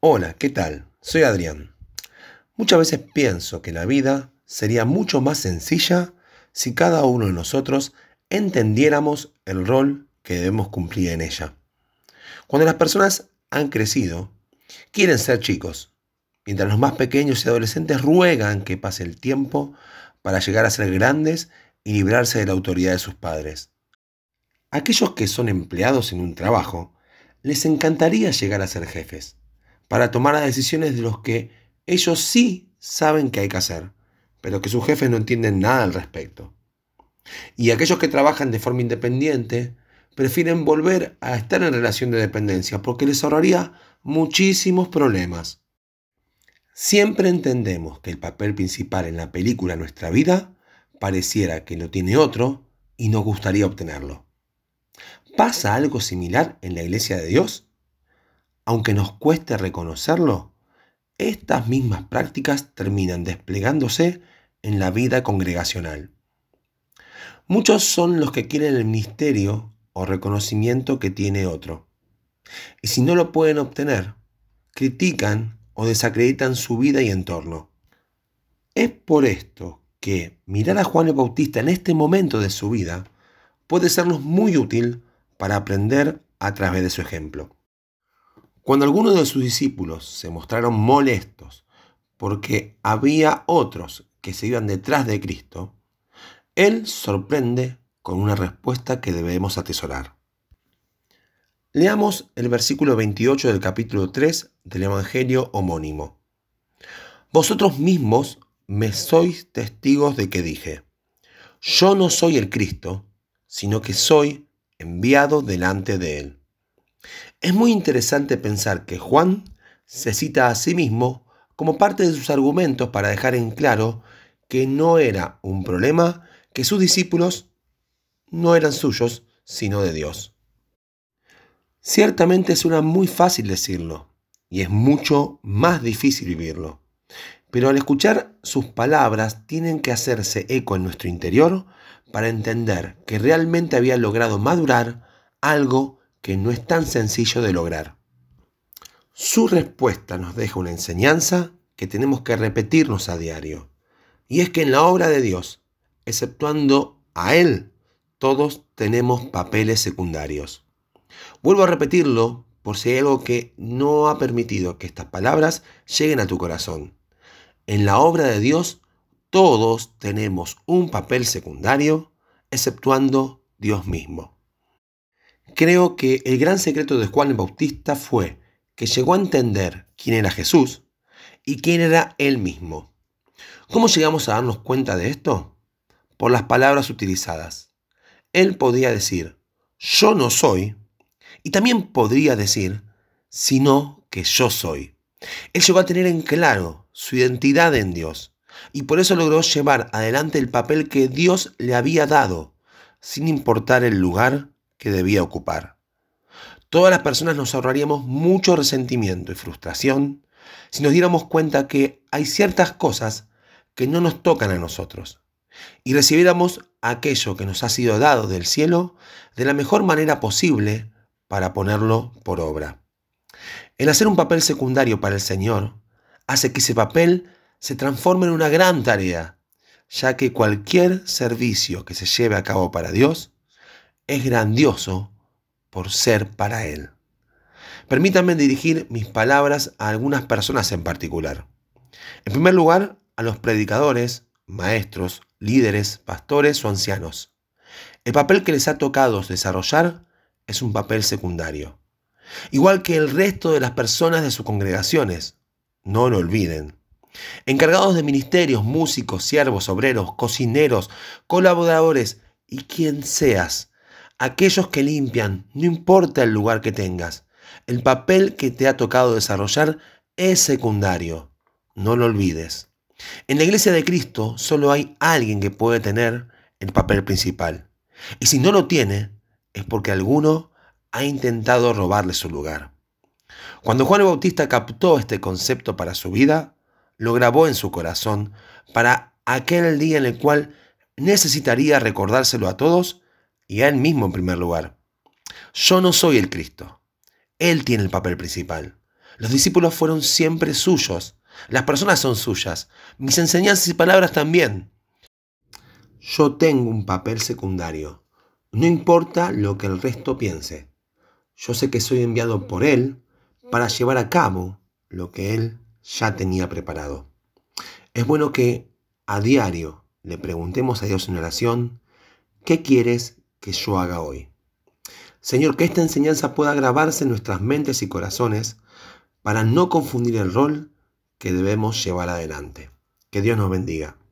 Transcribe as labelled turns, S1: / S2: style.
S1: Hola, ¿qué tal? Soy Adrián. Muchas veces pienso que la vida sería mucho más sencilla si cada uno de nosotros entendiéramos el rol que debemos cumplir en ella. Cuando las personas han crecido, quieren ser chicos, mientras los más pequeños y adolescentes ruegan que pase el tiempo para llegar a ser grandes y librarse de la autoridad de sus padres. Aquellos que son empleados en un trabajo, les encantaría llegar a ser jefes, para tomar las decisiones de los que ellos sí saben que hay que hacer, pero que sus jefes no entienden nada al respecto. Y aquellos que trabajan de forma independiente prefieren volver a estar en relación de dependencia porque les ahorraría muchísimos problemas. Siempre entendemos que el papel principal en la película Nuestra vida pareciera que lo tiene otro y nos gustaría obtenerlo. ¿Pasa algo similar en la iglesia de Dios? Aunque nos cueste reconocerlo, estas mismas prácticas terminan desplegándose en la vida congregacional. Muchos son los que quieren el ministerio o reconocimiento que tiene otro. Y si no lo pueden obtener, critican o desacreditan su vida y entorno. Es por esto que mirar a Juan el Bautista en este momento de su vida puede sernos muy útil para aprender a través de su ejemplo. Cuando algunos de sus discípulos se mostraron molestos porque había otros que se iban detrás de Cristo, Él sorprende con una respuesta que debemos atesorar. Leamos el versículo 28 del capítulo 3 del Evangelio homónimo. Vosotros mismos me sois testigos de que dije, yo no soy el Cristo, sino que soy enviado delante de él. Es muy interesante pensar que Juan se cita a sí mismo como parte de sus argumentos para dejar en claro que no era un problema que sus discípulos no eran suyos, sino de Dios. Ciertamente suena muy fácil decirlo y es mucho más difícil vivirlo. Pero al escuchar sus palabras tienen que hacerse eco en nuestro interior para entender que realmente había logrado madurar algo que no es tan sencillo de lograr. Su respuesta nos deja una enseñanza que tenemos que repetirnos a diario. Y es que en la obra de Dios, exceptuando a Él, todos tenemos papeles secundarios. Vuelvo a repetirlo por si hay algo que no ha permitido que estas palabras lleguen a tu corazón. En la obra de Dios todos tenemos un papel secundario, exceptuando Dios mismo. Creo que el gran secreto de Juan el Bautista fue que llegó a entender quién era Jesús y quién era él mismo. ¿Cómo llegamos a darnos cuenta de esto? Por las palabras utilizadas. Él podía decir, yo no soy, y también podría decir, sino que yo soy. Él llegó a tener en claro su identidad en Dios y por eso logró llevar adelante el papel que Dios le había dado, sin importar el lugar que debía ocupar. Todas las personas nos ahorraríamos mucho resentimiento y frustración si nos diéramos cuenta que hay ciertas cosas que no nos tocan a nosotros y recibiéramos aquello que nos ha sido dado del cielo de la mejor manera posible para ponerlo por obra. El hacer un papel secundario para el Señor hace que ese papel se transforme en una gran tarea, ya que cualquier servicio que se lleve a cabo para Dios es grandioso por ser para Él. Permítanme dirigir mis palabras a algunas personas en particular. En primer lugar, a los predicadores, maestros, líderes, pastores o ancianos. El papel que les ha tocado desarrollar es un papel secundario. Igual que el resto de las personas de sus congregaciones. No lo olviden. Encargados de ministerios, músicos, siervos, obreros, cocineros, colaboradores y quien seas. Aquellos que limpian, no importa el lugar que tengas. El papel que te ha tocado desarrollar es secundario. No lo olvides. En la iglesia de Cristo solo hay alguien que puede tener el papel principal. Y si no lo tiene, es porque alguno ha intentado robarle su lugar. Cuando Juan el Bautista captó este concepto para su vida, lo grabó en su corazón para aquel día en el cual necesitaría recordárselo a todos y a él mismo en primer lugar. Yo no soy el Cristo. Él tiene el papel principal. Los discípulos fueron siempre suyos. Las personas son suyas. Mis enseñanzas y palabras también. Yo tengo un papel secundario. No importa lo que el resto piense. Yo sé que soy enviado por Él para llevar a cabo lo que Él ya tenía preparado. Es bueno que a diario le preguntemos a Dios en oración, ¿qué quieres que yo haga hoy? Señor, que esta enseñanza pueda grabarse en nuestras mentes y corazones para no confundir el rol que debemos llevar adelante. Que Dios nos bendiga.